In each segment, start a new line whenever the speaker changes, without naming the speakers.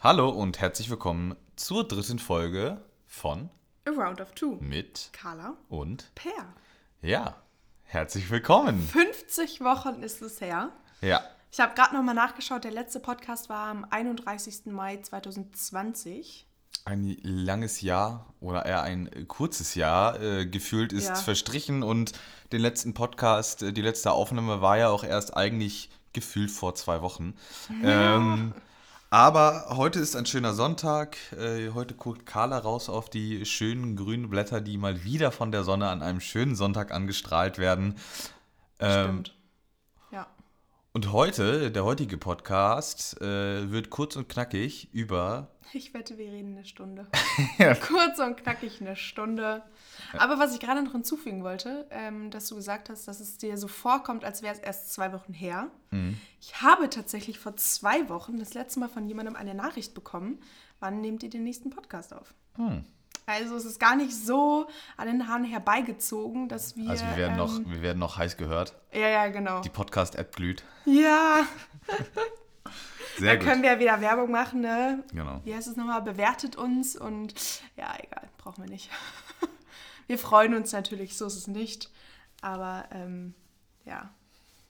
Hallo und herzlich willkommen zur dritten Folge von
A Round of Two.
Mit
Carla.
und
Per.
ja, herzlich willkommen.
50 Wochen ist es her.
Ja,
Ich habe gerade nochmal nachgeschaut, der letzte Podcast war am 31. Mai 2020.
ein langes Jahr oder eher ein kurzes Jahr äh, gefühlt ist
Ja.
verstrichen und den letzten Podcast, äh, die letzte Aufnahme war ja auch erst eigentlich gefühlt vor zwei Wochen. Ähm, aber heute ist ein schöner Sonntag. Äh, heute guckt Carla raus auf die schönen grünen Blätter, die mal wieder von der Sonne an einem schönen Sonntag angestrahlt werden. Ähm,
Stimmt.
Und heute, der heutige Podcast, äh, wird kurz und knackig über.
Ich wette, wir reden eine Stunde.
Ja.
Kurz und knackig eine Stunde. Aber was ich gerade noch hinzufügen wollte, ähm, dass du gesagt hast, dass es dir so vorkommt, als wäre es erst zwei Wochen her.
Mhm.
Ich habe tatsächlich vor zwei Wochen das letzte Mal von jemandem eine Nachricht bekommen. Wann nehmt ihr den nächsten Podcast auf?
Hm.
Also es ist gar nicht so an den Haaren herbeigezogen, dass wir.
Also wir werden, noch,
ähm,
wir werden noch heiß gehört.
Ja, ja, genau.
Die Podcast-App glüht.
Ja,
Sehr
da können wir ja wieder Werbung machen, ne?
Genau.
Wie heißt es nochmal? Bewertet uns und ja, egal, brauchen wir nicht. Wir freuen uns natürlich, so ist es nicht. Aber ähm, ja,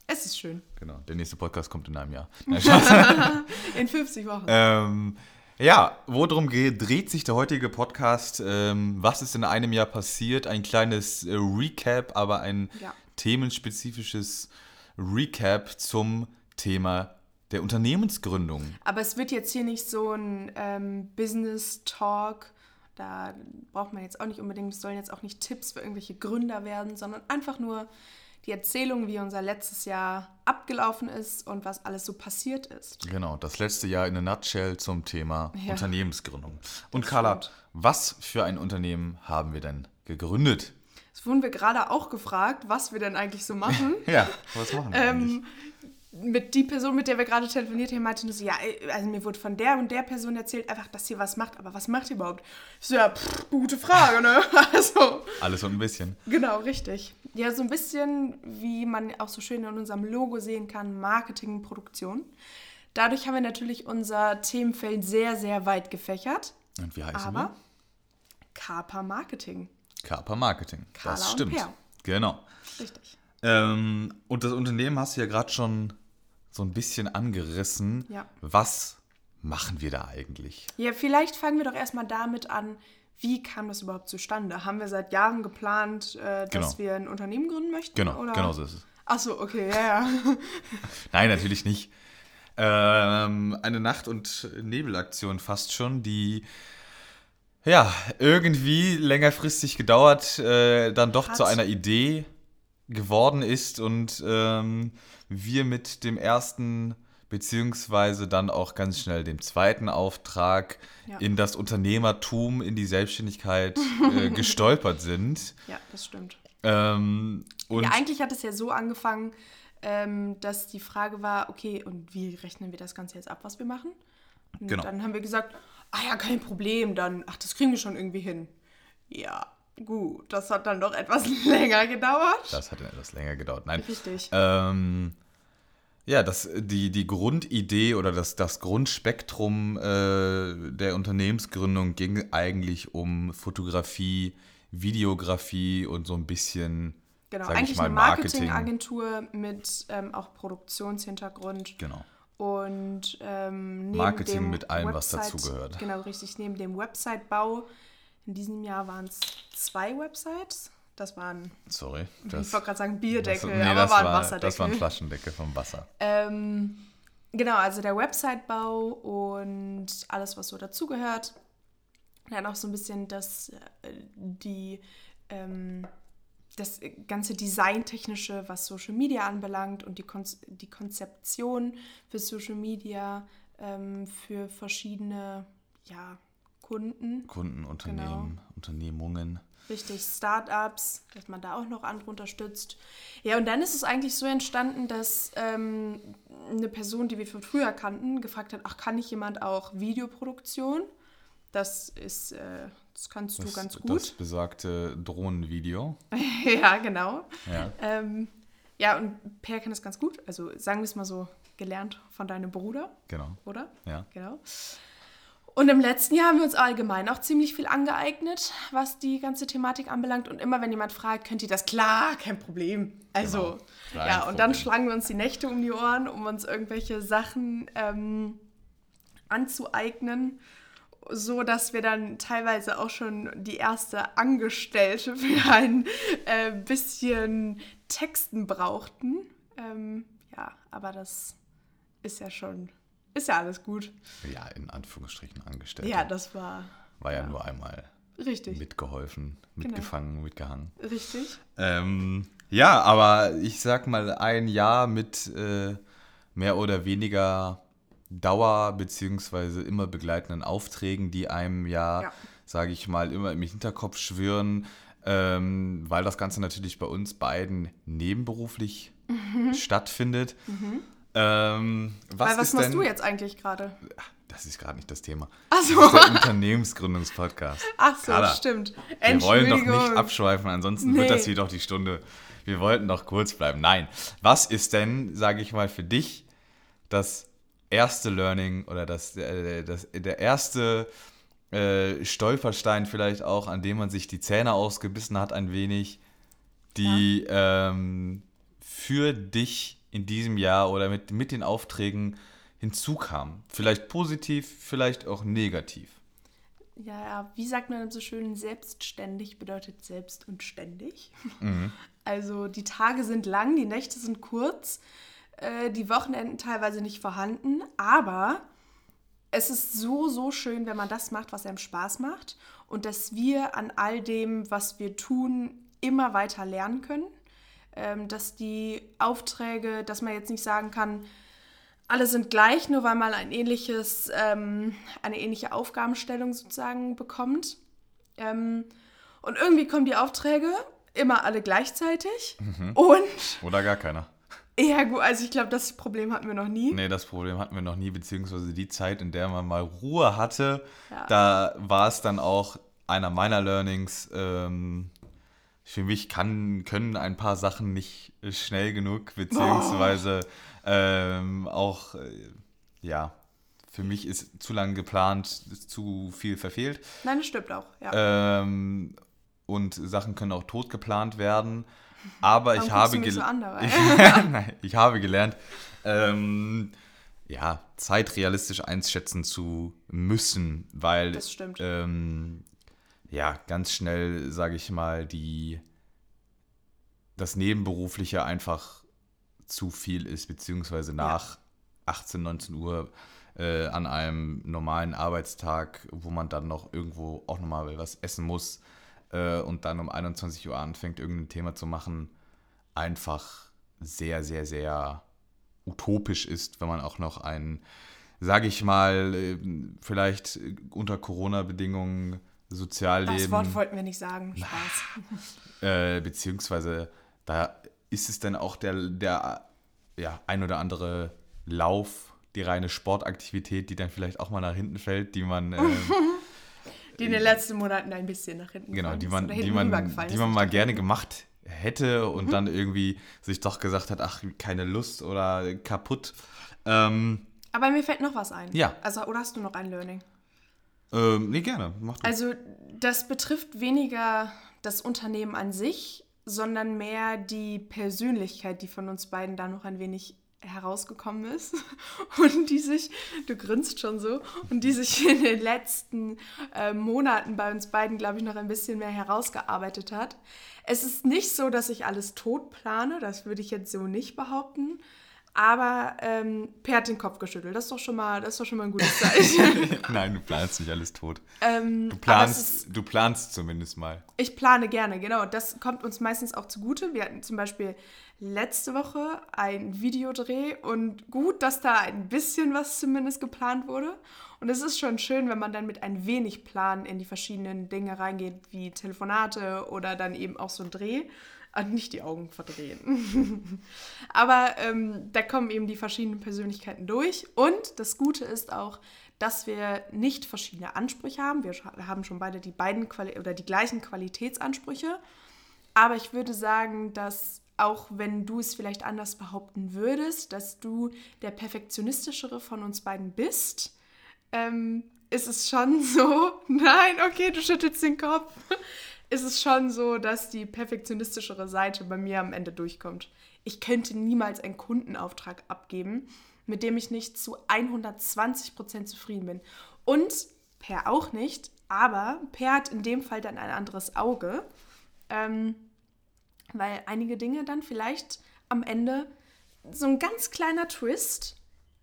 es ist schön.
genau. Der nächste Podcast kommt in einem Jahr. Nein.
In 50 Wochen.
ähm, ja, worum dreht sich der heutige Podcast? Ähm, was ist in einem Jahr passiert? Ein kleines äh, Recap, aber ein
Ja.
themenspezifisches Recap zum Thema der Unternehmensgründung.
Aber es wird jetzt hier nicht so ein ähm, Business-Talk. Da braucht man jetzt auch nicht unbedingt, es sollen jetzt auch nicht Tipps für irgendwelche Gründer werden, sondern einfach nur die Erzählung, wie unser letztes Jahr abgelaufen ist und was alles so passiert ist.
Genau, das letzte Jahr in a nutshell zum Thema
Ja.
Unternehmensgründung. Und
Das
Carla,
stimmt.
was für ein Unternehmen haben wir denn gegründet?
Es wurden wir gerade auch gefragt, was wir denn eigentlich so machen.
Ja, was machen wir eigentlich?
Mit die Person, mit der wir gerade telefoniert haben, meinte nur so, ja, ey, also mir wurde von der und der Person erzählt, einfach, dass ihr was macht, aber was macht ihr überhaupt? Ich so, ja, pff, gute Frage, ne? Also,
Alles und ein bisschen.
Genau, richtig. Ja, so ein bisschen, wie man auch so schön in unserem Logo sehen kann, Marketing, Produktion. Dadurch haben wir natürlich unser Themenfeld sehr, sehr weit gefächert.
Und wie heißen
Aber Kapa Marketing.
wir? Kapa Marketing.
Carla
das stimmt. Genau.
Richtig.
Ähm, und das Unternehmen hast du ja gerade schon so ein bisschen angerissen.
Ja.
Was machen wir da eigentlich?
Ja, vielleicht fangen wir doch erstmal damit an, wie kam das überhaupt zustande? Haben wir seit Jahren geplant, äh, dass
Genau.
wir ein Unternehmen gründen möchten?
Genau,
oder?
genau so ist es.
Achso, okay, ja, ja.
Nein, natürlich nicht. Ähm, eine Nacht- und Nebelaktion fast schon, die ja irgendwie längerfristig gedauert, äh, dann doch
Hat.
zu einer Idee geworden ist und ähm, wir mit dem ersten beziehungsweise dann auch ganz schnell dem zweiten Auftrag
Ja.
in das Unternehmertum, in die Selbstständigkeit äh, gestolpert sind.
Ja, das stimmt.
Ähm, und
ja, eigentlich hat es ja so angefangen, ähm, dass die Frage war, okay, und wie rechnen wir das Ganze jetzt ab, was wir machen? Und
Genau.
dann haben wir gesagt, ah ja, kein Problem, dann, ach, das kriegen wir schon irgendwie hin. Ja, gut, das hat dann doch etwas länger gedauert.
das hat etwas länger gedauert. Nein,
Richtig.
Ähm, ja, das, die, die Grundidee oder das, das Grundspektrum äh, der Unternehmensgründung ging eigentlich um Fotografie, Videografie und so ein bisschen,
Genau, eigentlich
mal,
eine
Marketing.
Marketingagentur mit ähm, auch Produktionshintergrund.
Genau.
Und ähm,
Marketing mit allem, was
Website-
dazugehört.
Genau, richtig. Neben dem Website-Bau, in diesem Jahr waren es zwei Websites. Das waren,
Sorry.
ich wollte gerade sagen Bierdeckel,
das, nee,
aber
das,
waren
war,
Wasserdeckel.
das waren Flaschendeckel vom Wasser.
Ähm, genau, also der Website-Bau und alles, was so dazugehört. Dann auch so ein bisschen das, äh, die, ähm, das ganze Designtechnische, was Social Media anbelangt und die, Konz die Konzeption für Social Media ähm, für verschiedene ja, Kunden.
Kunden, Unternehmen,
Genau.
Unternehmungen.
Richtig, Startups, dass man da auch noch andere unterstützt. Ja, und dann ist es eigentlich so entstanden, dass ähm, eine Person, die wir von früher kannten, gefragt hat, ach, kann nicht jemand auch Videoproduktion? Das ist, äh, das kannst du
Das,
ganz
das
gut.
besagte Drohnenvideo.
ja, genau.
Ja.
Ähm, ja, und Per kann das ganz gut. Also sagen wir es mal so, gelernt von deinem Bruder,
Genau.
oder?
Ja.
Genau. Und im letzten Jahr haben wir uns allgemein auch ziemlich viel angeeignet, was die ganze Thematik anbelangt. Und immer wenn jemand fragt, könnt ihr das? Klar, kein Problem. Also,
Genau.
ja, und dann schlagen wir uns die Nächte um die Ohren, um uns irgendwelche Sachen ähm, anzueignen, so dass wir dann teilweise auch schon die erste Angestellte für ein äh, bisschen Texten brauchten. Ähm, ja, aber das ist ja schon, ist ja alles gut.
Ja, in Anführungsstrichen angestellt.
Ja, das war
War ja nur einmal
richtig.
mitgeholfen,
Genau.
mitgefangen, mitgehangen.
Richtig.
Ähm, ja, aber ich sag mal, ein Jahr mit äh, mehr oder weniger Dauer beziehungsweise immer begleitenden Aufträgen, die einem ja,
Ja.
sage ich mal, immer im Hinterkopf schwirren, ähm, weil das Ganze natürlich bei uns beiden nebenberuflich stattfindet. Ähm, was
Weil was machst
denn,
du jetzt eigentlich gerade?
Das ist gerade nicht das Thema.
Ach
Das ist
so.
der Unternehmensgründungspodcast.
Ach so,
Carla,
stimmt.
Wir wollen doch nicht abschweifen, ansonsten wird
Nee.
das hier doch die Stunde. Wir wollten doch kurz bleiben. Nein. Was ist denn, sage ich mal, für dich das erste Learning oder das, äh, das, der erste äh, Stolperstein vielleicht auch, an dem man sich die Zähne ausgebissen hat ein wenig, die ähm, für dich in diesem Jahr oder mit, mit den Aufträgen hinzukam? Vielleicht positiv, vielleicht auch negativ.
Ja, ja, wie sagt man so schön, selbstständig bedeutet selbst und ständig.
Mhm.
Also die Tage sind lang, die Nächte sind kurz, äh, die Wochenenden teilweise nicht vorhanden, aber es ist so, so schön, wenn man das macht, was einem Spaß macht und dass wir an all dem, was wir tun, immer weiter lernen können. Ähm, dass die Aufträge, dass man jetzt nicht sagen kann, alle sind gleich, nur weil man ein ähnliches, ähm, eine ähnliche Aufgabenstellung sozusagen bekommt. Ähm, und irgendwie kommen die Aufträge immer alle gleichzeitig. Und
Oder gar keiner.
ja, gut, also ich glaube, das Problem hatten wir noch nie.
Nee, das Problem hatten wir noch nie, beziehungsweise die Zeit, in der man mal Ruhe hatte,
Ja.
da war es dann auch einer meiner Learnings. Ähm, für mich kann, können ein paar Sachen nicht äh, schnell genug, beziehungsweise ähm, auch, äh, ja, für mich ist zu lang geplant, ist zu viel verfehlt.
Nein, das stimmt auch. Ja.
Ähm, und Sachen können auch tot geplant werden. Aber
Warum
ich habe,
so
gel-
dabei?
ich, ich habe gelernt, ähm, ja, Zeit realistisch einschätzen zu müssen, weil
Das stimmt.
Ähm, ja, ganz schnell, sage ich mal, die das Nebenberufliche einfach zu viel ist, beziehungsweise nach 18, 19 Uhr äh, an einem normalen Arbeitstag, wo man dann noch irgendwo auch nochmal was essen muss äh, und dann um 21 Uhr anfängt, irgendein Thema zu machen, einfach sehr, sehr, sehr utopisch ist, wenn man auch noch ein, sage ich mal, äh, vielleicht unter Corona-Bedingungen Sozialleben
das Wort wollten wir nicht sagen. Spaß.
äh, beziehungsweise da ist es dann auch der, der ja, ein oder andere Lauf, die reine Sportaktivität, die dann vielleicht auch mal nach hinten fällt, die man, ähm,
Die in den letzten Monaten ein bisschen nach hinten
genau, die man, die man, die man mal gerne gemacht hätte und
Mhm.
dann irgendwie sich doch gesagt hat, ach, keine Lust oder kaputt. Ähm,
Aber mir fällt noch was ein.
Ja.
Also, oder hast du noch ein Learning?
Ähm, nee, gerne, mach du.
Also, das betrifft weniger das Unternehmen an sich, sondern mehr die Persönlichkeit, die von uns beiden da noch ein wenig herausgekommen ist und die sich, du grinst schon so, und die sich in den letzten äh, Monaten bei uns beiden, glaube ich, noch ein bisschen mehr herausgearbeitet hat. Es ist nicht so, dass ich alles tot plane, das würde ich jetzt so nicht behaupten. Aber ähm, Per hat den Kopf geschüttelt. Das ist doch schon mal, das ist doch schon mal ein gutes Zeichen.
Nein, du planst nicht alles tot.
ähm,
Du
es ist-
planst, du planst zumindest mal.
Ich plane gerne, genau. Das kommt uns meistens auch zugute. Wir hatten zum Beispiel letzte Woche ein Videodreh und gut, dass da ein bisschen was zumindest geplant wurde. Und es ist schon schön, wenn man dann mit ein wenig Plan in die verschiedenen Dinge reingeht, wie Telefonate oder dann eben auch so ein Dreh. Und nicht die Augen verdrehen. Aber ähm, da kommen eben die verschiedenen Persönlichkeiten durch. Und das Gute ist auch, dass wir nicht verschiedene Ansprüche haben. Wir haben schon beide die beiden Quali oder die gleichen Qualitätsansprüche. Aber ich würde sagen, dass auch wenn du es vielleicht anders behaupten würdest, dass du der perfektionistischere von uns beiden bist, ähm, ist es schon so, nein, okay, du schüttelst den Kopf, ist es schon so, dass die perfektionistischere Seite bei mir am Ende durchkommt. Ich könnte niemals einen Kundenauftrag abgeben, mit dem ich nicht zu 120% zufrieden bin. Und Per auch nicht, aber Per hat in dem Fall dann ein anderes Auge, ähm, weil einige Dinge dann vielleicht am Ende so ein ganz kleiner Twist,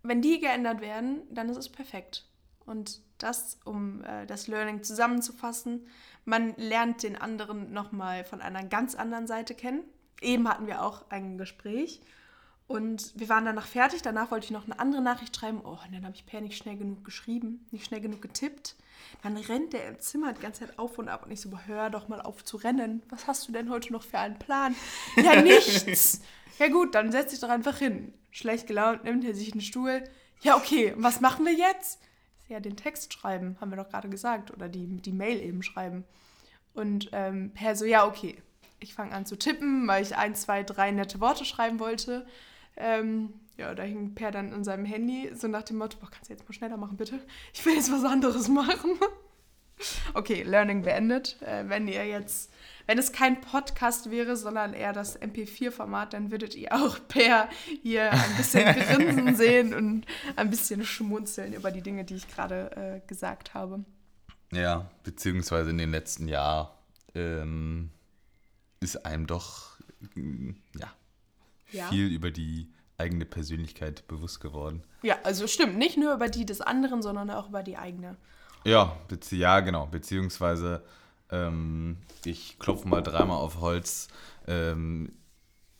wenn die geändert werden, dann ist es perfekt. Und das, um äh, das Learning zusammenzufassen, man lernt den anderen nochmal von einer ganz anderen Seite kennen. Eben hatten wir auch ein Gespräch und wir waren danach fertig. Danach wollte ich noch eine andere Nachricht schreiben. Oh, und dann habe ich Per nicht schnell genug geschrieben, nicht schnell genug getippt. Dann rennt der im Zimmer die ganze Zeit auf und ab und ich so, hör doch mal auf zu rennen. Was hast du denn heute noch für einen Plan? Ja, nichts. ja gut, dann setz dich doch einfach hin. Schlecht gelaunt, nimmt er sich einen Stuhl. Ja, okay, was machen wir jetzt? Ja, den Text schreiben, haben wir doch gerade gesagt. Oder die, die Mail eben schreiben. Und ähm, Per so, ja, okay. Ich fange an zu tippen, weil ich ein, zwei, drei nette Worte schreiben wollte. Ähm, ja, da hing Per dann an seinem Handy, so nach dem Motto, boah, kannst du jetzt mal schneller machen, bitte? Ich will jetzt was anderes machen. Okay, Learning beendet. Äh, wenn ihr jetzt, wenn es kein Podcast wäre, sondern eher das MP4-Format, dann würdet ihr auch Per hier ein bisschen grinsen sehen und ein bisschen schmunzeln über die Dinge, die ich gerade äh, gesagt habe.
Ja, beziehungsweise in den letzten Jahren ähm, ist einem doch, ja, ja. viel über die eigene Persönlichkeit bewusst geworden.
Ja, also stimmt. Nicht nur über die des anderen, sondern auch über die eigene.
Ja, ja genau. Beziehungsweise, ähm, ich klopfe mal dreimal auf Holz. Ähm,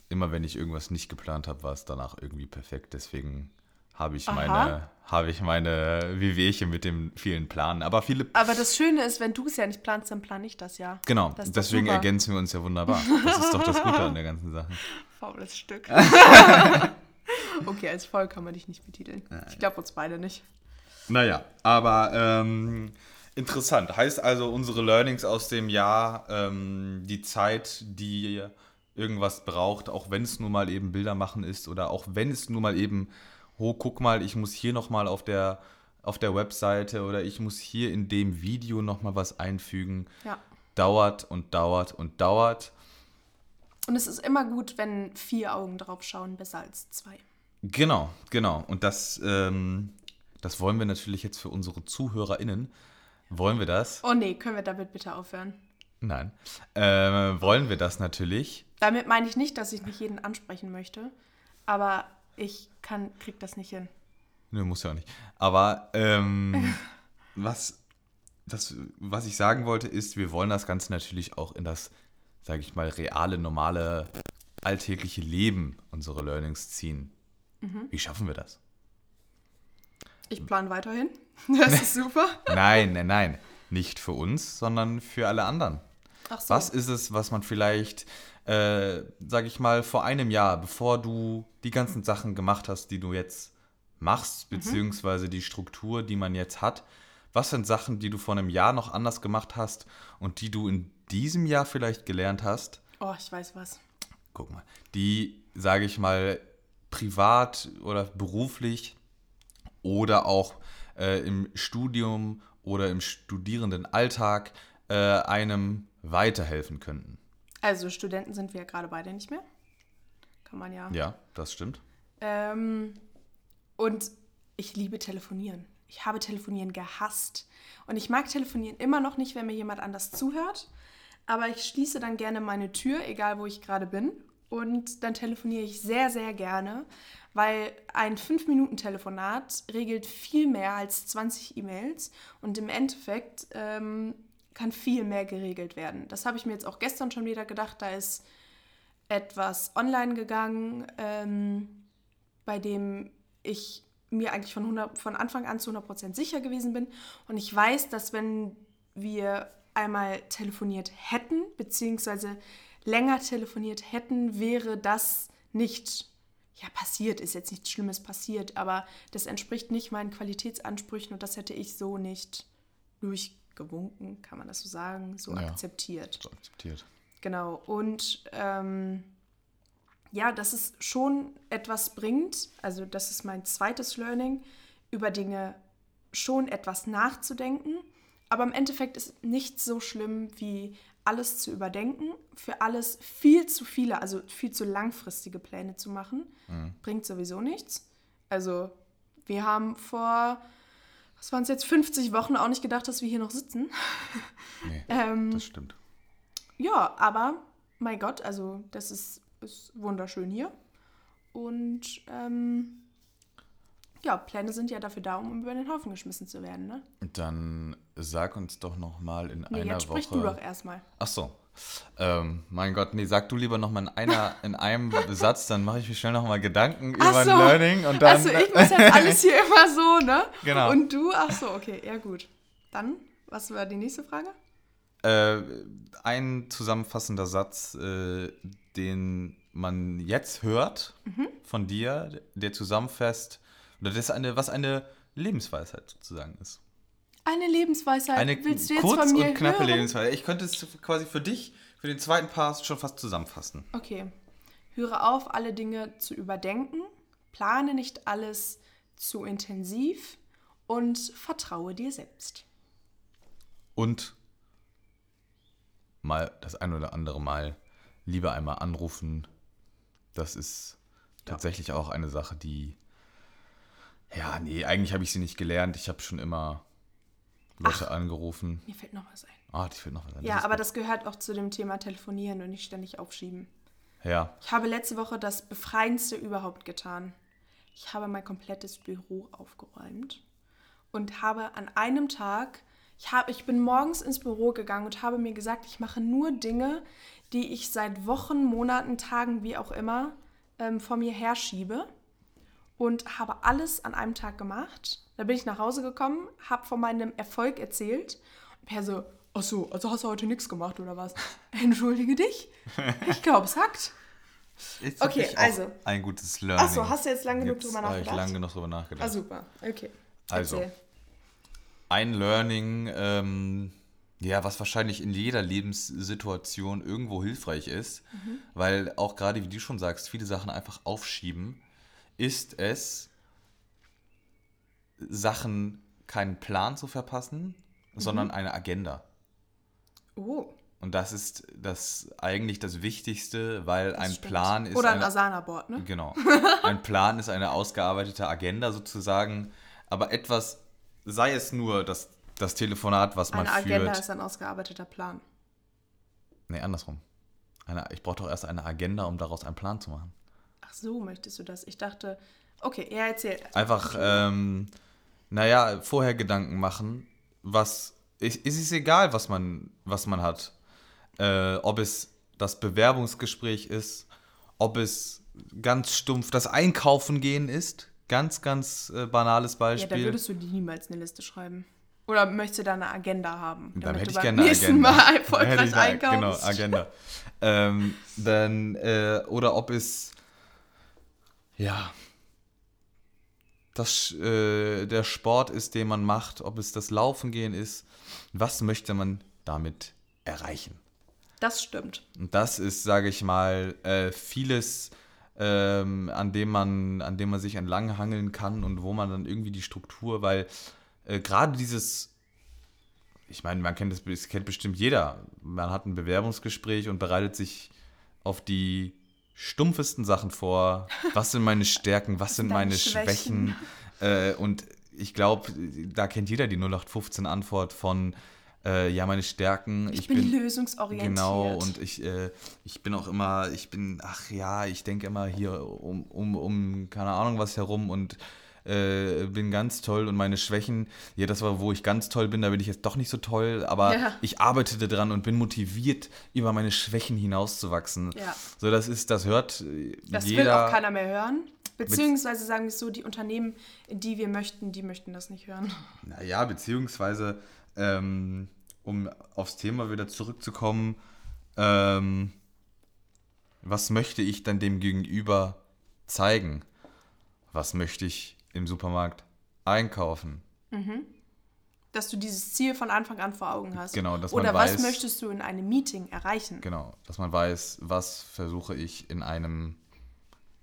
immer wenn ich irgendwas nicht geplant habe, war es danach irgendwie perfekt. Deswegen habe ich meine, habe ich meine Wehwehchen mit dem vielen Planen. Aber viele.
Aber das Schöne ist, wenn du es ja nicht planst, dann plane ich das ja.
Genau. Das deswegen ergänzen wir uns ja wunderbar. Das ist doch das Gute an der ganzen Sache.
Faules Stück. okay, als faul kann man dich nicht betiteln. Ich glaube uns beide nicht.
Naja, aber ähm, interessant. Heißt also, unsere Learnings aus dem Jahr, ähm, die Zeit, die irgendwas braucht, auch wenn es nur mal eben Bilder machen ist oder auch wenn es nur mal eben oh, guck mal, ich muss hier nochmal auf der, auf der Webseite oder ich muss hier in dem Video nochmal was einfügen. Ja. Dauert und dauert und dauert.
Und es ist immer gut, wenn vier Augen drauf schauen, besser als zwei.
Genau, genau. Und das, ähm, das wollen wir natürlich jetzt für unsere ZuhörerInnen. Wollen wir das?
Oh nee, können wir damit bitte aufhören?
Nein. Äh, wollen wir das natürlich?
Damit meine ich nicht, dass ich nicht jeden ansprechen möchte. Aber ich kann, krieg das nicht hin.
Nö, muss ja auch nicht. Aber ähm, was, das, was ich sagen wollte, ist, wir wollen das Ganze natürlich auch in das, sage ich mal, reale, normale, alltägliche Leben unsere Learnings ziehen. Mhm. Wie schaffen wir das?
Ich plane weiterhin. Das ist super.
nein, nein, nein. Nicht für uns, sondern für alle anderen. Ach so. Was ist es, was man vielleicht äh, sag ich mal, vor einem Jahr, bevor du die ganzen Sachen gemacht hast, die du jetzt machst, mhm. beziehungsweise die Struktur, die man jetzt hat, was sind Sachen, die du vor einem Jahr noch anders gemacht hast und die du in diesem Jahr vielleicht gelernt hast?
Oh, ich weiß was.
Guck mal. Die, sage ich mal, privat oder beruflich oder auch äh, im Studium oder im Studierendenalltag äh, einem weiterhelfen könnten.
Also Studenten sind wir ja gerade beide nicht mehr. Kann man ja.
Ja, das stimmt.
Ähm, und ich liebe telefonieren. Ich habe telefonieren gehasst. Und ich mag telefonieren immer noch nicht, wenn mir jemand anders zuhört. Aber ich schließe dann gerne meine Tür, egal wo ich gerade bin. Und dann telefoniere ich sehr, sehr gerne, weil ein 5-Minuten-Telefonat regelt viel mehr als 20 E-Mails. Und im Endeffekt ähm, kann viel mehr geregelt werden. Das habe ich mir jetzt auch gestern schon wieder gedacht. Da ist etwas online gegangen, ähm, bei dem ich mir eigentlich von, 100, von Anfang an zu 100% sicher gewesen bin. Und ich weiß, dass wenn wir einmal telefoniert hätten, beziehungsweise länger telefoniert hätten, wäre das nicht ja, passiert, ist jetzt nichts Schlimmes passiert, aber das entspricht nicht meinen Qualitätsansprüchen und das hätte ich so nicht durch gewunken, kann man das so sagen, so ja, akzeptiert. So
akzeptiert.
Genau. Und ähm, ja, dass es schon etwas bringt, also das ist mein zweites Learning, über Dinge schon etwas nachzudenken, aber im Endeffekt ist nichts so schlimm wie alles zu überdenken, für alles viel zu viele, also viel zu langfristige Pläne zu machen, mhm. bringt sowieso nichts. Also wir haben vor, was waren es jetzt, 50 Wochen auch nicht gedacht, dass wir hier noch sitzen.
Nee, ähm, das stimmt.
Ja, aber mein Gott, also das ist, ist wunderschön hier. Und ähm, ja, Pläne sind ja dafür da, um über den Haufen geschmissen zu werden, ne?
Dann sag uns doch noch mal in nee, einer jetzt
Woche. Sprich du doch erstmal.
Ach so. Ähm, mein Gott, nee, sag du lieber noch mal in einer in einem Satz, dann mache ich mir schnell noch mal Gedanken ach über so. ein Learning und dann.
Also ich muss jetzt alles hier immer so, ne? Genau. Und du, ach so, okay, ja gut. Dann, was war die nächste Frage?
Äh, ein zusammenfassender Satz, äh, den man jetzt hört mhm. von dir, der zusammenfasst, oder das eine, was eine Lebensweisheit sozusagen ist.
Eine Lebensweisheit.
Eine Willst du jetzt kurz von mir und knappe hören? Lebensweisheit. Ich könnte es quasi für dich, für den zweiten Part schon fast zusammenfassen.
Okay. Höre auf, alle Dinge zu überdenken, plane nicht alles zu intensiv und vertraue dir selbst.
Und mal das ein oder andere Mal lieber einmal anrufen. Das ist tatsächlich ja. auch eine Sache, die ja, nee, eigentlich habe ich sie nicht gelernt. Ich habe schon immer Leute Ach, angerufen.
Mir fällt noch was ein.
Ah, die fällt noch was ein.
Ja, das aber das gehört auch zu dem Thema Telefonieren und nicht ständig aufschieben.
Ja.
Ich habe letzte Woche das Befreiendste überhaupt getan. Ich habe mein komplettes Büro aufgeräumt und habe an einem Tag, ich, habe, ich bin morgens ins Büro gegangen und habe mir gesagt, ich mache nur Dinge, die ich seit Wochen, Monaten, Tagen, wie auch immer, ähm, vor mir herschiebe und habe alles an einem Tag gemacht. Da bin ich nach Hause gekommen, habe von meinem Erfolg erzählt und Per so, ach so, also hast du heute nichts gemacht oder was? Entschuldige dich? Ich glaube, es hackt.
Jetzt okay, also. Ein gutes Learning.
Achso, hast du jetzt lange genug drüber nachgedacht?
Ich lange genug drüber nachgedacht.
Ah, super. Okay.
Also, ein Learning, ähm, ja, was wahrscheinlich in jeder Lebenssituation irgendwo hilfreich ist, mhm. weil auch gerade, wie du schon sagst, viele Sachen einfach aufschieben ist es, Sachen keinen Plan zu verpassen, mhm. sondern eine Agenda.
Oh.
Und das ist das eigentlich das Wichtigste, weil das ein stimmt. Plan ist.
Oder ein Asana-Board, ne?
Genau. Ein Plan ist eine ausgearbeitete Agenda sozusagen. Aber etwas, sei es nur das, das Telefonat, was man
eine
führt.
Eine Agenda ist ein ausgearbeiteter Plan.
Nee, andersrum. Eine, ich brauche doch erst eine Agenda, um daraus einen Plan zu machen.
So, möchtest du das? Ich dachte, okay, ja, erzähl.
Einfach, ähm, naja, vorher Gedanken machen, was, ist, ist es egal, was man, was man hat. Äh, ob es das Bewerbungsgespräch ist, ob es ganz stumpf das Einkaufen gehen ist. Ganz, ganz äh, banales Beispiel. Ja,
da würdest du dir niemals eine Liste schreiben. Oder möchtest du da eine Agenda haben?
Dann hätte ich gerne eine Agenda.
Mal erfolgreich einkaufen.
Genau, Agenda. ähm, dann, äh, oder ob es ja, das, äh, der Sport ist, den man macht, ob es das Laufen gehen ist, was möchte man damit erreichen?
Das stimmt.
Und das ist, sage ich mal, äh, vieles, ähm, an, dem man, an dem man sich entlang hangeln kann und wo man dann irgendwie die Struktur, weil äh, gerade dieses, ich meine, man kennt das, das kennt bestimmt jeder, man hat ein Bewerbungsgespräch und bereitet sich auf die stumpfesten Sachen vor. Was sind meine Stärken, was sind meine Schwächen? Schwächen? Äh, und ich glaube, da kennt jeder die 0815 Antwort von äh, ja, meine Stärken.
Ich, ich bin, bin, lösungsorientiert.
Genau, und ich, äh, ich bin auch immer, ich bin, ach ja, ich denke immer hier um, um, um, keine Ahnung was herum und äh, bin ganz toll und meine Schwächen, ja, das war, wo ich ganz toll bin, da bin ich jetzt doch nicht so toll, aber ja. ich arbeitete dran und bin motiviert, über meine Schwächen hinauszuwachsen. Ja. So, das ist, das hört
das
jeder.
Das will auch keiner mehr hören. Beziehungsweise sagen wir es so, die Unternehmen, die wir möchten, die möchten das nicht hören.
Naja, beziehungsweise, ähm, um aufs Thema wieder zurückzukommen, ähm, was möchte ich dann dem Gegenüber zeigen? Was möchte ich im Supermarkt einkaufen.
Mhm. Dass du dieses Ziel von Anfang an vor Augen hast.
Genau, dass
Oder
man weiß,
was möchtest du in einem Meeting erreichen?
Genau, dass man weiß, was versuche ich in einem,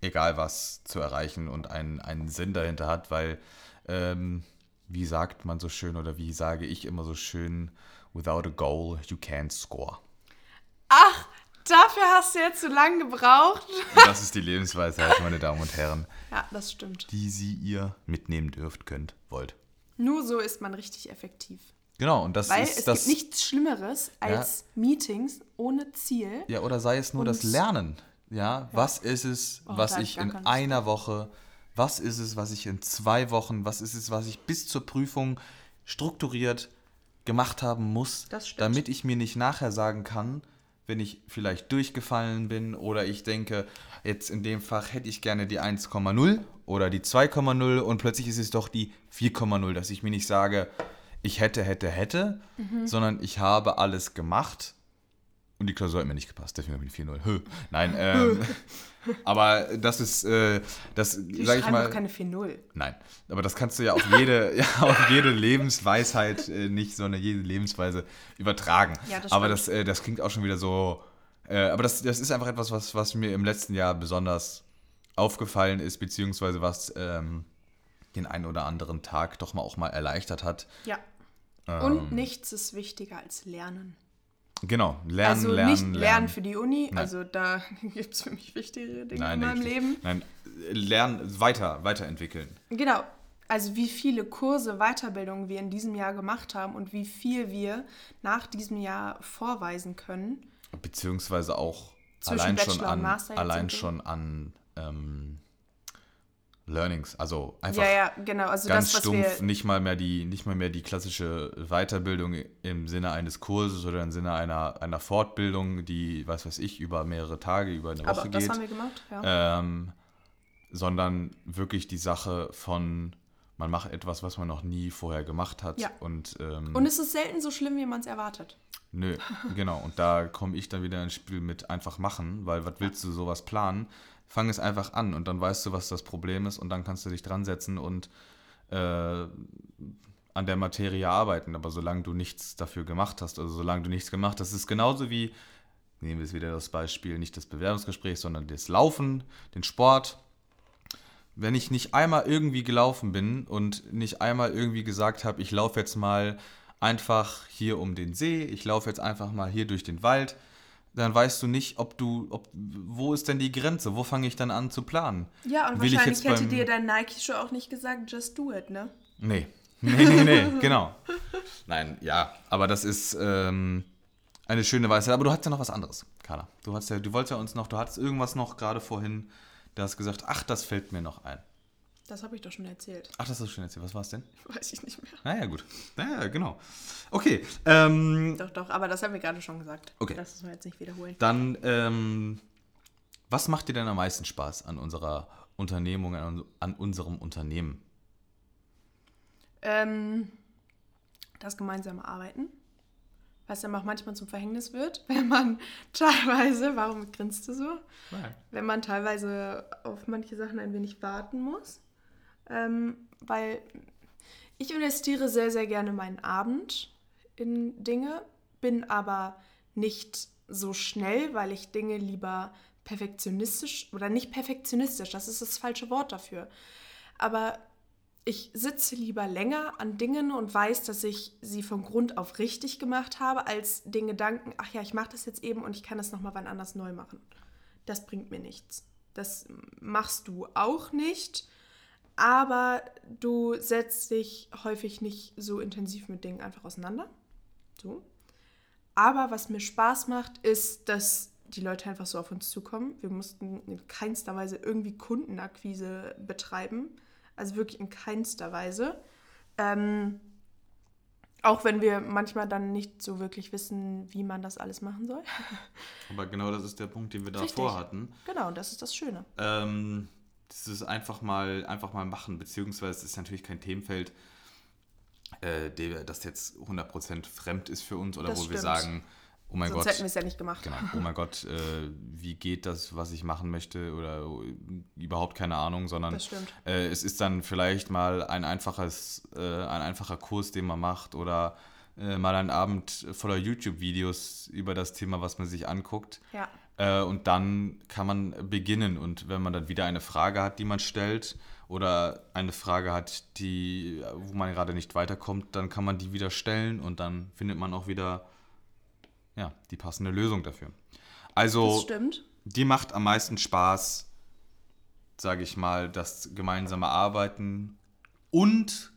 egal was, zu erreichen und einen, einen Sinn dahinter hat, weil ähm, wie sagt man so schön oder wie sage ich immer so schön, without a goal, you can't score.
Ach, dafür hast du jetzt so lange gebraucht.
Das ist die Lebensweisheit, meine Damen und Herren,
Ja, das stimmt.
die Sie ihr mitnehmen dürft, könnt, wollt.
Nur so ist man richtig effektiv.
Genau, und das
Weil
ist
es
das.
gibt nichts Schlimmeres als Meetings ohne Ziel.
Ja, oder sei es nur das Lernen. Ja, was ist es,
Oh,
was ich in einer Woche, was ist es, was ich in zwei Wochen, was ist es, was ich bis zur Prüfung strukturiert gemacht haben muss, damit ich mir nicht nachher sagen kann, wenn ich vielleicht durchgefallen bin oder ich denke, jetzt in dem Fach hätte ich gerne die 1,0 oder die 2,0 und plötzlich ist es doch die 4,0, dass ich mir nicht sage, ich hätte, hätte, hätte,
Mhm.
sondern ich habe alles gemacht und die Klausur hat mir nicht gepasst, deswegen habe ich die 4-0. Hö. Nein, ähm, aber das ist, äh, das sage ich mal,
doch keine 4-0.
nein, aber das kannst du ja auf jede, ja, auf jede Lebensweisheit äh, nicht, sondern jede Lebensweise übertragen.
Ja, das
aber
stimmt.
das, äh, das klingt auch schon wieder so, äh, aber das, das ist einfach etwas, was, was mir im letzten Jahr besonders aufgefallen ist, beziehungsweise was ähm, den einen oder anderen Tag doch mal auch mal erleichtert hat.
Ja.
Ähm.
Und nichts ist wichtiger als Lernen.
Genau, lernen,
also
lernen,
nicht
lernen.
lernen für die Uni,
Nein.
also da gibt es für mich wichtigere Dinge
Nein,
in meinem. Leben.
Nein, lernen, weiter, weiterentwickeln.
Genau. Also wie viele Kurse, Weiterbildungen wir in diesem Jahr gemacht haben und wie viel wir nach diesem Jahr vorweisen können.
Beziehungsweise auch allein schon an, allein
und so.
schon an Learnings. Also einfach
Ja, ja, genau. Also
ganz
das,
stumpf, nicht mal mehr die, nicht mal mehr die klassische Weiterbildung im Sinne eines Kurses oder im Sinne einer, einer Fortbildung, die, was weiß ich, über mehrere Tage, über eine
Aber
Woche
das
geht.
haben wir gemacht, ja.
ähm, sondern wirklich die Sache von, man macht etwas, was man noch nie vorher gemacht hat.
Ja.
Und, ähm,
und es ist selten so schlimm, wie man es erwartet.
Nö, genau. Und da komme ich dann wieder ins Spiel mit einfach machen, weil was willst du sowas planen? Fang es einfach an und dann weißt du, was das Problem ist und dann kannst du dich dran setzen und äh, an der Materie arbeiten. Aber solange du nichts dafür gemacht hast, also solange du nichts gemacht hast, ist es genauso wie, nehmen wir es wieder das Beispiel, nicht das Bewerbungsgespräch, sondern das Laufen, den Sport. Wenn ich nicht einmal irgendwie gelaufen bin und nicht einmal irgendwie gesagt habe, ich laufe jetzt mal einfach hier um den See, ich laufe jetzt einfach mal hier durch den Wald, dann weißt du nicht, ob du, ob, wo ist denn die Grenze? Wo fange ich dann an zu planen?
Ja, und
Will ich
wahrscheinlich hätte dir dein Nike-Show auch nicht gesagt, just do it, ne?
Nee. Nee, nee, nee, genau. Nein, ja, aber das ist ähm, eine schöne Weisheit. Aber du hattest ja noch was anderes, Carla. Du, hast ja, du wolltest ja uns noch, du hattest irgendwas noch gerade vorhin, du hast gesagt, ach, das fällt mir noch ein.
Das habe ich doch schon erzählt.
Ach, das ist schön erzählt. Was war es denn?
Weiß ich nicht mehr.
Naja, gut. Naja, genau. Okay, ähm,
Doch, doch, aber das haben wir gerade schon gesagt.
Okay.
Das müssen wir jetzt nicht wiederholen.
Dann, ähm, was macht dir denn am meisten Spaß an unserer Unternehmung, an, an unserem Unternehmen?
Ähm, das gemeinsame Arbeiten. Was dann auch manchmal zum Verhängnis wird, wenn man teilweise, warum grinst du so? Wenn man teilweise auf manche Sachen ein wenig warten muss. Ähm, weil ich investiere sehr, sehr gerne meinen Abend in Dinge, bin aber nicht so schnell, weil ich Dinge lieber perfektionistisch oder nicht perfektionistisch, das ist das falsche Wort dafür. Aber ich sitze lieber länger an Dingen und weiß, dass ich sie von Grund auf richtig gemacht habe, als den Gedanken, ach ja, ich mache das jetzt eben und ich kann das nochmal wann anders neu machen. Das bringt mir nichts. Das machst du auch nicht, aber du setzt dich häufig nicht so intensiv mit Dingen einfach auseinander. So. Aber was mir Spaß macht, ist, dass die Leute einfach so auf uns zukommen. Wir mussten in keinster Weise irgendwie Kundenakquise betreiben. Also wirklich in keinster Weise. Ähm, auch wenn wir manchmal dann nicht so wirklich wissen, wie man das alles machen soll.
Aber genau das ist der Punkt, den wir
Richtig.
davor hatten.
Genau, und das ist das Schöne.
Ähm, das ist einfach mal, einfach mal machen, beziehungsweise es ist natürlich kein Themenfeld, äh, das jetzt 100% fremd ist für uns oder
Das
wo wir
stimmt.
sagen, oh mein
Sonst
Gott,
hätten wir es ja nicht gemacht.
Genau. Oh mein Gott, äh, wie geht das, was ich machen möchte oder überhaupt keine Ahnung, sondern äh, es ist dann vielleicht mal ein einfaches, äh, ein einfacher Kurs, den man macht oder äh, mal ein Abend voller YouTube-Videos über das Thema, was man sich anguckt.
Ja.
Äh, und dann kann man beginnen und wenn man dann wieder eine Frage hat, die man stellt oder eine Frage hat, die, wo man gerade nicht weiterkommt, dann kann man die wieder stellen und dann findet man auch wieder ja, die passende Lösung dafür. Also, die macht am meisten Spaß, sage ich mal, das gemeinsame Arbeiten und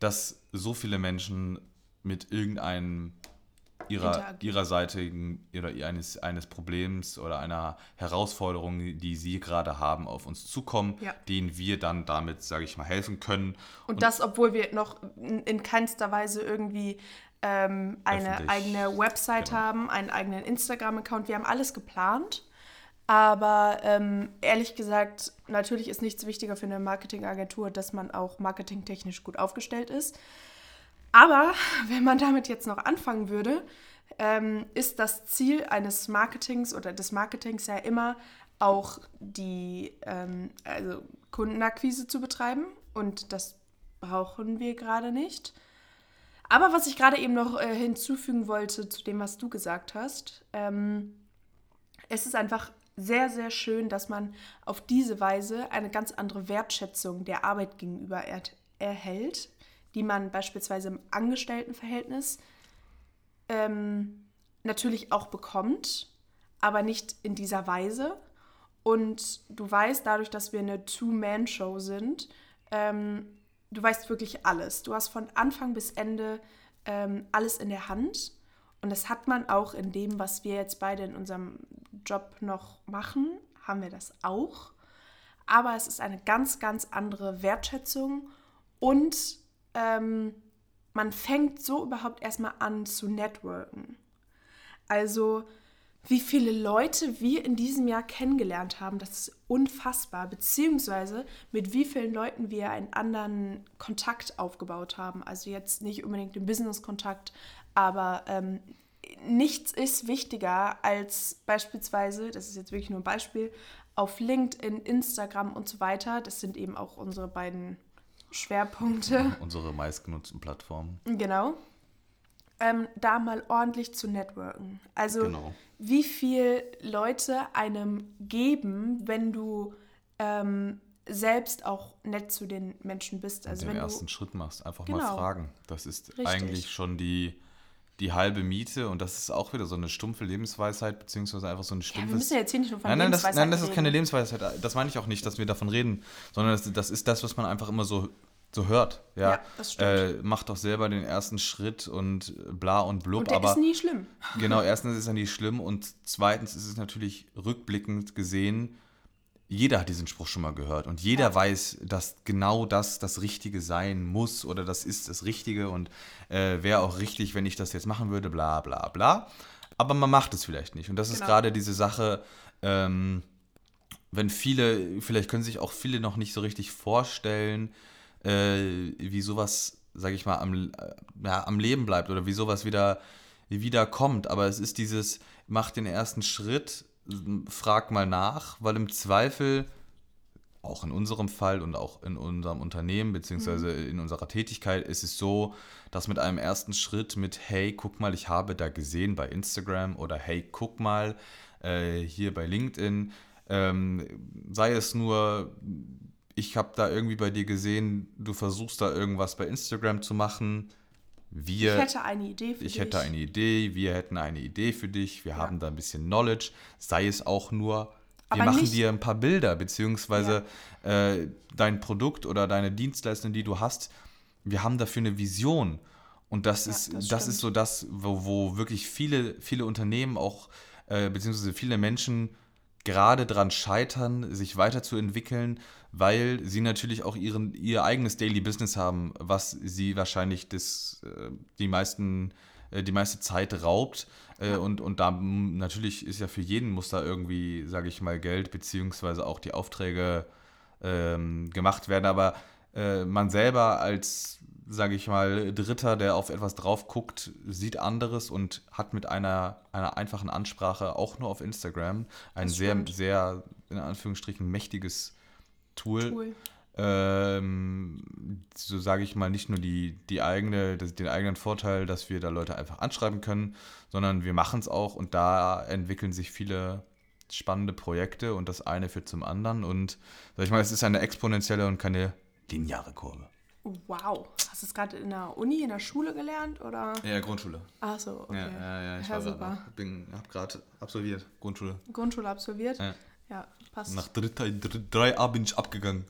dass so viele Menschen mit irgendeinem ihrer, ihrer Seite oder eines, eines Problems oder einer Herausforderung, die sie gerade haben, auf uns zukommen, ja. denen wir dann damit, sage ich mal, helfen können.
Und, und, das, obwohl wir noch in keinster Weise irgendwie ähm, eine eigene Website genau. haben, einen eigenen Instagram-Account. Wir haben alles geplant. Aber ähm, ehrlich gesagt, natürlich ist nichts wichtiger für eine Marketingagentur, dass man auch marketingtechnisch gut aufgestellt ist. Aber wenn man damit jetzt noch anfangen würde, ähm, ist das Ziel eines Marketings oder des Marketings ja immer auch die ähm, also Kundenakquise zu betreiben. Und das brauchen wir gerade nicht. Aber was ich gerade eben noch äh, hinzufügen wollte zu dem, was du gesagt hast, ähm, es ist einfach sehr, sehr schön, dass man auf diese Weise eine ganz andere Wertschätzung der Arbeit gegenüber er erhält, die man beispielsweise im Angestelltenverhältnis ähm, natürlich auch bekommt, aber nicht in dieser Weise. Und du weißt, dadurch, dass wir eine Two-Man-Show sind, ähm, du weißt wirklich alles. Du hast von Anfang bis Ende ähm, alles in der Hand. Und das hat man auch in dem, was wir jetzt beide in unserem Job noch machen, haben wir das auch. Aber es ist eine ganz, ganz andere Wertschätzung und ähm, man fängt so überhaupt erstmal an zu networken. Also wie viele Leute wir in diesem Jahr kennengelernt haben, das ist unfassbar. Beziehungsweise mit wie vielen Leuten wir einen anderen Kontakt aufgebaut haben. Also jetzt nicht unbedingt den Business-Kontakt, aber ähm, nichts ist wichtiger als beispielsweise, das ist jetzt wirklich nur ein Beispiel, auf LinkedIn, Instagram und so weiter. Das sind eben auch unsere beiden Schwerpunkte.
Unsere meistgenutzten Plattformen.
Genau. Ähm, da mal ordentlich zu networken. Also genau. wie viel Leute einem geben, wenn du ähm, selbst auch nett zu den Menschen bist.
Also
den
wenn ersten du, Schritt machst, einfach genau. mal fragen. Das ist Richtig. eigentlich schon die die halbe Miete und das ist auch wieder so eine stumpfe Lebensweisheit, beziehungsweise einfach so eine stumpfe. Ja, wir müssen ja jetzt hier nicht nur von nein, nein, Lebensweisheit das, Nein, das ist keine Lebensweisheit. Das meine ich auch nicht, dass wir davon reden, sondern das, das ist das, was man einfach immer so, so hört. Ja, ja das stimmt. Äh, macht doch selber den ersten Schritt und bla und blub. Und der aber, ist nie schlimm. Genau, erstens ist er nie schlimm und zweitens ist es natürlich rückblickend gesehen jeder hat diesen Spruch schon mal gehört und jeder ja. weiß, dass genau das das Richtige sein muss oder das ist das Richtige und äh, wäre auch richtig, wenn ich das jetzt machen würde, bla bla bla. Aber man macht es vielleicht nicht. Und das genau. ist gerade diese Sache, ähm, wenn viele, vielleicht können sich auch viele noch nicht so richtig vorstellen, äh, wie sowas, sage ich mal, am, äh, ja, am Leben bleibt oder wie sowas wieder, wieder kommt. Aber es ist dieses, mach den ersten Schritt frag mal nach, weil im Zweifel, auch in unserem Fall und auch in unserem Unternehmen beziehungsweise mhm. in unserer Tätigkeit, ist es so, dass mit einem ersten Schritt mit, hey, guck mal, ich habe da gesehen bei Instagram oder hey, guck mal äh, hier bei LinkedIn, ähm, sei es nur, ich habe da irgendwie bei dir gesehen, du versuchst da irgendwas bei Instagram zu machen, wir,
ich hätte eine Idee
für ich dich. Ich hätte eine Idee, wir hätten eine Idee für dich, wir ja. haben da ein bisschen Knowledge, sei es auch nur, wir Aber machen nicht, dir ein paar Bilder, beziehungsweise ja. äh, dein Produkt oder deine Dienstleistung, die du hast, wir haben dafür eine Vision. Und das ja, ist, das, das ist so das, wo, wo, wirklich viele, viele Unternehmen auch, äh, beziehungsweise viele Menschen gerade dran scheitern, sich weiterzuentwickeln, weil sie natürlich auch ihren, ihr eigenes Daily Business haben, was sie wahrscheinlich das, äh, die, meisten, äh, die meiste Zeit raubt. Äh, und, und da natürlich ist ja für jeden muss da irgendwie, sage ich mal, Geld beziehungsweise auch die Aufträge ähm, gemacht werden. Aber äh, man selber als sage ich mal, Dritter, der auf etwas drauf guckt, sieht anderes und hat mit einer, einer einfachen Ansprache auch nur auf Instagram ein sehr, sehr, in Anführungsstrichen, mächtiges Tool. Tool. Ähm, so sage ich mal, nicht nur die, die eigene, das, den eigenen Vorteil, dass wir da Leute einfach anschreiben können, sondern wir machen es auch und da entwickeln sich viele, spannende Projekte und das eine führt zum anderen. Und sag ich mal, es ist eine exponentielle und keine lineare Kurve.
Wow. Hast du es gerade in der Uni, in der Schule gelernt oder?
Ja, Grundschule.
Ach so, okay.
Ja, ja, ja. Ich
Ja, super.
bin, hab gerade absolviert, Grundschule.
Grundschule absolviert?
Ja.
Ja, passt.
Nach dritter, dr- drei A bin ich abgegangen.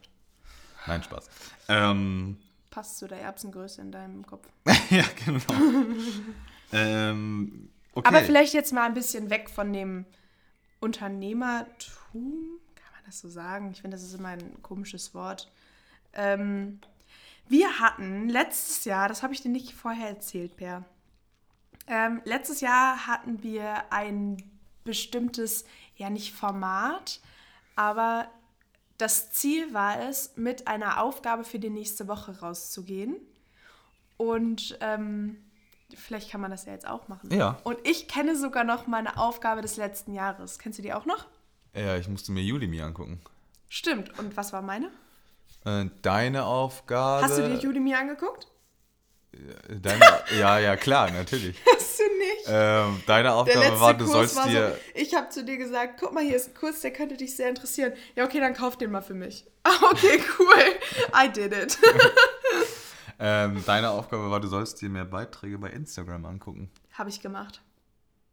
Nein, Spaß. Ähm,
Passt zu der Erbsengröße in deinem Kopf.
ja, genau. ähm, okay.
Aber vielleicht jetzt mal ein bisschen weg von dem Unternehmertum. Kann man das so sagen? Ich finde, das ist immer ein komisches Wort. Ähm, wir hatten letztes Jahr, das habe ich dir nicht vorher erzählt, Per. Ähm, letztes Jahr hatten wir ein bestimmtes, ja nicht Format, aber das Ziel war es, mit einer Aufgabe für die nächste Woche rauszugehen. Und ähm, vielleicht kann man das ja jetzt auch machen.
Ja.
Und ich kenne sogar noch meine Aufgabe des letzten Jahres. Kennst du die auch noch?
ja, ich musste mir Udemy angucken.
Stimmt. Und was war meine?
Äh, deine Aufgabe.
Hast du dir Udemy angeguckt?
Deine, ja, ja, klar, natürlich.
Hast du nicht?
Ähm, deine Aufgabe war, du
Kurs
sollst
war
dir.
so, ich habe zu dir gesagt, guck mal, hier ist ein Kurs, der könnte dich sehr interessieren. Ja, okay, dann kauf den mal für mich. Ah, okay, cool. I did it.
Ähm, deine Aufgabe war, du sollst dir mehr Beiträge bei Instagram angucken.
habe ich gemacht.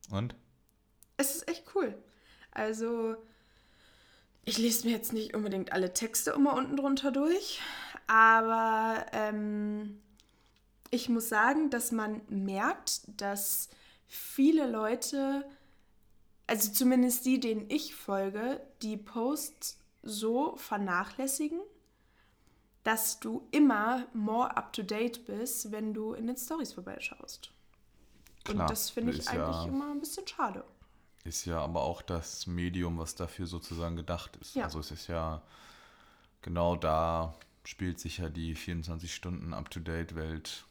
Und?
Es ist echt cool. Also, ich lese mir jetzt nicht unbedingt alle Texte immer unten drunter durch, aber ähm, ich muss sagen, dass man merkt, dass viele Leute, also zumindest die, denen ich folge, die Posts so vernachlässigen, dass du immer more up to date bist, wenn du in den Stories vorbeischaust.
Klar,
Und das finde ich eigentlich
ja-
immer ein bisschen schade.
Ist ja aber auch das Medium, was dafür sozusagen gedacht ist.
Ja.
Also es ist ja genau da spielt sich ja die 24 Stunden Up-to-Date-Welt.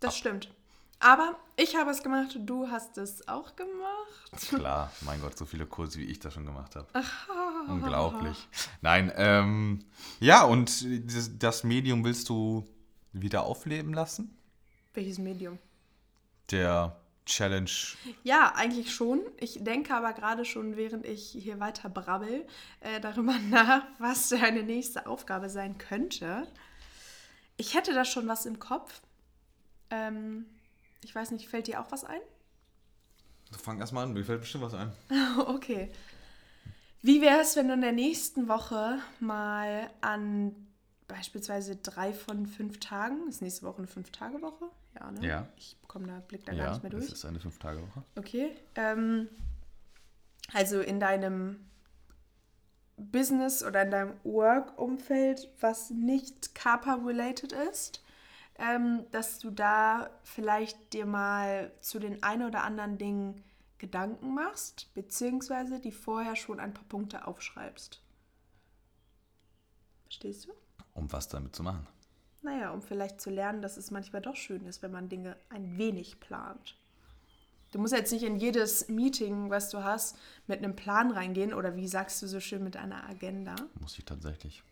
Das stimmt. Aber ich habe es gemacht, du hast es auch gemacht.
Klar, mein Gott, so viele Kurse, wie ich das schon gemacht habe. Unglaublich. Nein, ähm, ja, und das Medium willst du wieder aufleben lassen?
Welches Medium?
Der Challenge.
Ja, eigentlich schon. Ich denke aber gerade schon, während ich hier weiter brabbel, äh, darüber nach, was deine nächste Aufgabe sein könnte. Ich hätte da schon was im Kopf. Ähm, ich weiß nicht, fällt dir auch was ein?
Fang erstmal an, mir fällt bestimmt was ein.
Okay. Wie wäre es, wenn du in der nächsten Woche mal an beispielsweise drei von fünf Tagen, ist nächste Woche eine Fünf-Tage-Woche? Ja, ne?
Ja.
Ich bekomme da, blick da gar
Ja,
nicht mehr
das
durch.
ist eine Fünf-Tage-Woche.
Okay. Ähm, also in deinem Business oder in deinem Work-Umfeld, was nicht Kappa-related ist, ähm, dass du da vielleicht dir mal zu den ein oder anderen Dingen Gedanken machst, beziehungsweise die vorher schon ein paar Punkte aufschreibst. Verstehst du?
Um was damit zu machen?
Naja, um vielleicht zu lernen, dass es manchmal doch schön ist, wenn man Dinge ein wenig plant. Du musst jetzt nicht in jedes Meeting, was du hast, mit einem Plan reingehen oder wie sagst du so schön mit einer Agenda.
Muss ich tatsächlich.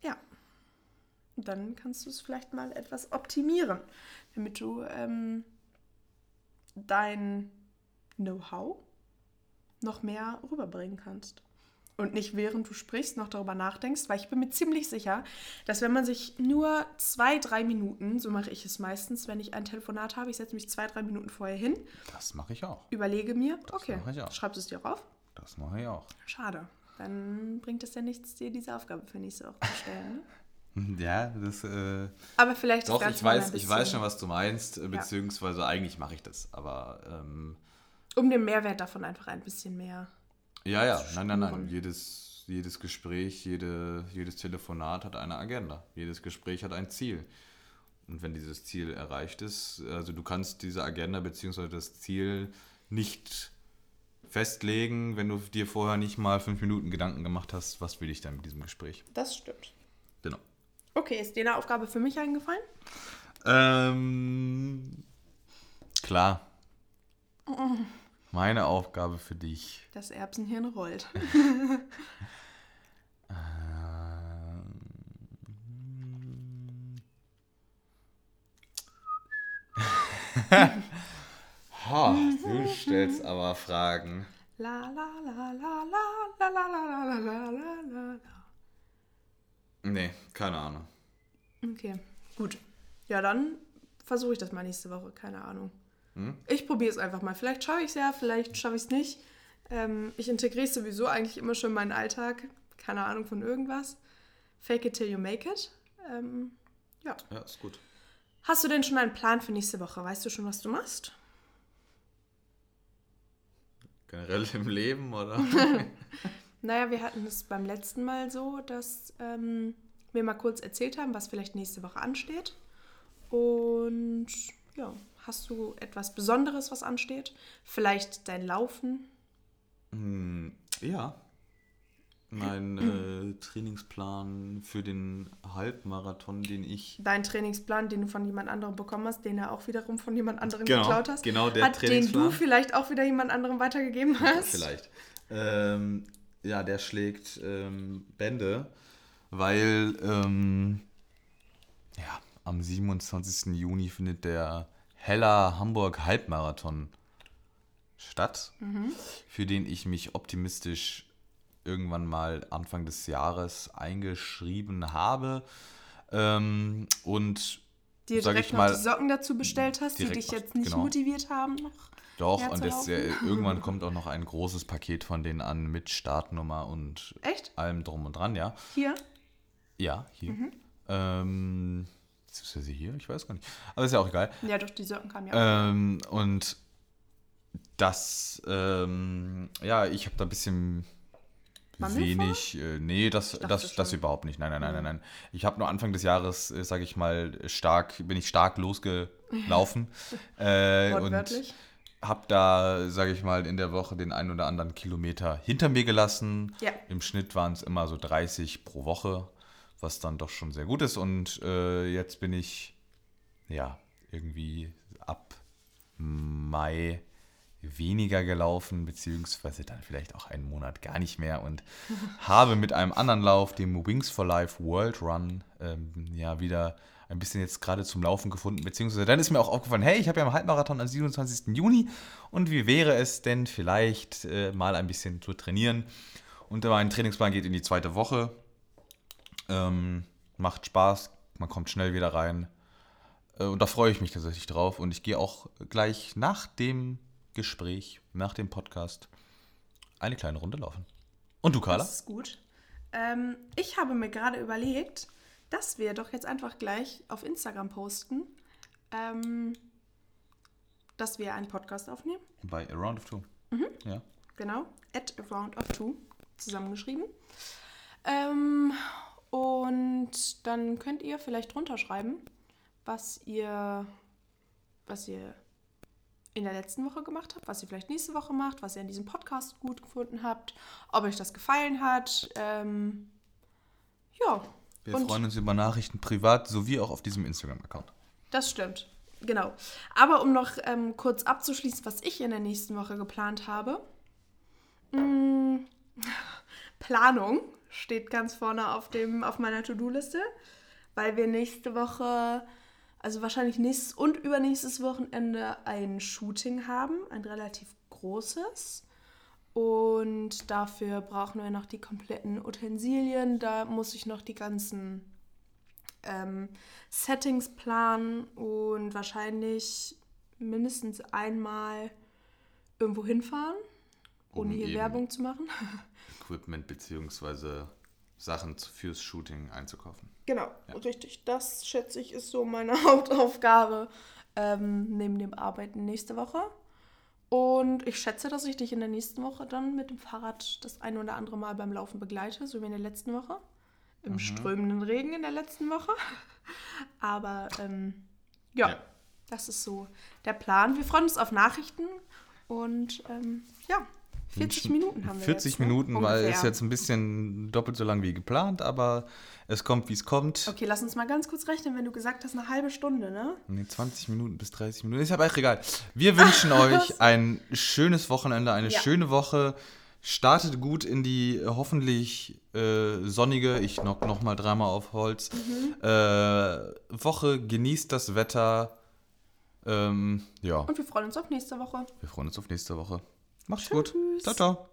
Ja. Dann kannst du es vielleicht mal etwas optimieren, damit du ähm, dein Know-how noch mehr rüberbringen kannst. Und nicht während du sprichst noch darüber nachdenkst, weil ich bin mir ziemlich sicher, dass wenn man sich nur zwei, drei Minuten, so mache ich es meistens, wenn ich ein Telefonat habe, ich setze mich zwei, drei Minuten vorher hin,
Das mache ich auch.
überlege mir, okay,
mache ich auch.
schreibst du es dir auf?
Das mache ich auch.
Schade. Dann bringt es ja nichts, dir diese Aufgabe für nächste Woche zu stellen. Ne?
Ja, das. Äh,
Aber vielleicht das
doch, ich weiß, ich weiß schon, was du meinst, äh, beziehungsweise eigentlich mache ich das. Aber ähm,
Um den Mehrwert davon einfach ein bisschen mehr.
Ja, ja, nein, nein, nein. Jedes, jedes Gespräch, jede, jedes Telefonat hat eine Agenda. Jedes Gespräch hat ein Ziel. Und wenn dieses Ziel erreicht ist, also du kannst diese Agenda beziehungsweise das Ziel nicht festlegen, wenn du dir vorher nicht mal fünf Minuten Gedanken gemacht hast, was will ich denn mit diesem Gespräch.
Das stimmt.
Genau.
Okay, ist dir eine Aufgabe für mich eingefallen?
Ähm, klar. Meine Aufgabe für dich.
Das Erbsenhirn rollt.
Ha, du stellst aber Fragen.
La la la la la la la la la la la la la.
Nee, keine Ahnung.
Okay, gut. Ja, dann versuche ich das mal nächste Woche. Keine Ahnung. Ich probiere es einfach mal. Vielleicht schaffe ich es ja, vielleicht schaffe ich es nicht. Ähm, ich integriere sowieso eigentlich immer schon in meinen Alltag. Keine Ahnung von irgendwas. Fake it till you make it. Ähm, ja.
Ja, ist gut.
Hast du denn schon einen Plan für nächste Woche? Weißt du schon, was du machst?
Generell im Leben, oder?
Naja, wir hatten es beim letzten Mal so, dass ähm, wir mal kurz erzählt haben, was vielleicht nächste Woche ansteht. Und ja, hast du etwas Besonderes, was ansteht? Vielleicht dein Laufen?
Hm, ja. Mein äh, Trainingsplan für den Halbmarathon, den ich.
Dein Trainingsplan, den du von jemand anderem bekommen hast, den er auch wiederum von jemand anderem
Genau,
geklaut hast.
genau der
Hat den
Trainingsplan.
du vielleicht auch wieder jemand anderem weitergegeben hast?
Vielleicht. Ähm, ja, der schlägt ähm, Bände, weil ähm, ja, am 27. Juni findet der Heller Hamburg Halbmarathon statt, für den ich mich optimistisch irgendwann mal Anfang des Jahres eingeschrieben habe. Ähm, und
Dir direkt
ich
noch
mal,
die Socken dazu bestellt hast, die dich jetzt nicht
genau.
motiviert haben noch?
doch, und das, äh,
laufen?
irgendwann kommt auch noch ein großes Paket von denen an mit Startnummer und
Echt?
allem drum und dran, ja.
Hier?
Ja, hier.
Mhm.
Ähm, ist sie hier? Ich weiß gar nicht. Aber ist ja auch egal.
Ja, doch, die Socken kamen ja auch.
Ähm, und das, ähm, ja, ich habe da ein bisschen wenig, äh, nee, das, das, das
schon.
überhaupt nicht. Nein, nein, nein, nein, nein. Ich habe nur Anfang des Jahres, äh, sage ich mal, stark, bin ich stark losgelaufen. äh, und habe da, sage ich mal, in der Woche den einen oder anderen Kilometer hinter mir gelassen.
Ja.
Im Schnitt waren es immer so 30 pro Woche, was dann doch schon sehr gut ist. Und äh, jetzt bin ich, ja, irgendwie ab Mai weniger gelaufen, beziehungsweise dann vielleicht auch einen Monat gar nicht mehr und habe mit einem anderen Lauf, dem Wings for Life World Run, ähm, ja wieder ein bisschen jetzt gerade zum Laufen gefunden, beziehungsweise dann ist mir auch aufgefallen, hey, ich habe ja einen Halbmarathon am 27. Juni und wie wäre es denn vielleicht äh, mal ein bisschen zu trainieren? Und mein Trainingsplan geht in die zweite Woche. Ähm, macht Spaß, man kommt schnell wieder rein. Äh, Und da freue ich mich tatsächlich drauf. Und ich gehe auch gleich nach dem Gespräch, nach dem Podcast, eine kleine Runde laufen. Und du, Carla?
Das ist gut. Ähm, ich habe mir gerade überlegt, dass wir doch jetzt einfach gleich auf Instagram posten, ähm, dass wir einen Podcast aufnehmen.
Bei A Round of Two. Ja.
Genau, at a round of two zusammengeschrieben. Ähm, und dann könnt ihr vielleicht drunter schreiben, was ihr, was ihr in der letzten Woche gemacht habt, was ihr vielleicht nächste Woche macht, was ihr in diesem Podcast gut gefunden habt, ob euch das gefallen hat. Ähm, ja,
Wir
und
freuen uns über Nachrichten privat sowie auch auf diesem Instagram-Account.
das stimmt. Genau. Aber um noch ähm, kurz abzuschließen, was ich in der nächsten Woche geplant habe. Mm, Planung steht ganz vorne auf, dem, auf meiner To-Do-Liste, weil wir nächste Woche, also wahrscheinlich nächstes und übernächstes Wochenende ein Shooting haben, ein relativ großes. Und dafür brauchen wir noch die kompletten Utensilien. Da muss ich noch die ganzen ähm, Settings planen und wahrscheinlich mindestens einmal irgendwo hinfahren, ohne
Um
hier
eben-
Werbung zu machen.
Equipment bzw. Sachen fürs Shooting einzukaufen.
Genau, richtig. Das schätze ich ist so meine Hauptaufgabe ähm, neben dem Arbeiten nächste Woche. Und ich schätze, dass ich dich in der nächsten Woche dann mit dem Fahrrad das ein oder andere Mal beim Laufen begleite, so wie in der letzten Woche. Im strömenden Regen in der letzten Woche. Aber ähm, ja,
Ja.
das ist so der Plan. Wir freuen uns auf Nachrichten und ähm, ja, 40 Minuten haben wir
40
jetzt, ne?
Minuten, weil es jetzt ein bisschen doppelt so lang wie geplant, aber es kommt, wie es kommt.
Okay, lass uns mal ganz kurz rechnen, wenn du gesagt hast, eine halbe Stunde, ne?
Nee, 20 Minuten bis 30 Minuten. Ist aber echt egal. Wir wünschen euch ein schönes Wochenende, eine
Ja.
schöne Woche. Startet gut in die hoffentlich äh, sonnige, ich knock noch mal dreimal auf Holz,
Mhm.
äh, Woche. Genießt das Wetter. Ähm, ja,
Und wir freuen uns auf nächste Woche.
wir freuen uns auf nächste Woche. Macht's gut. Ciao, ciao.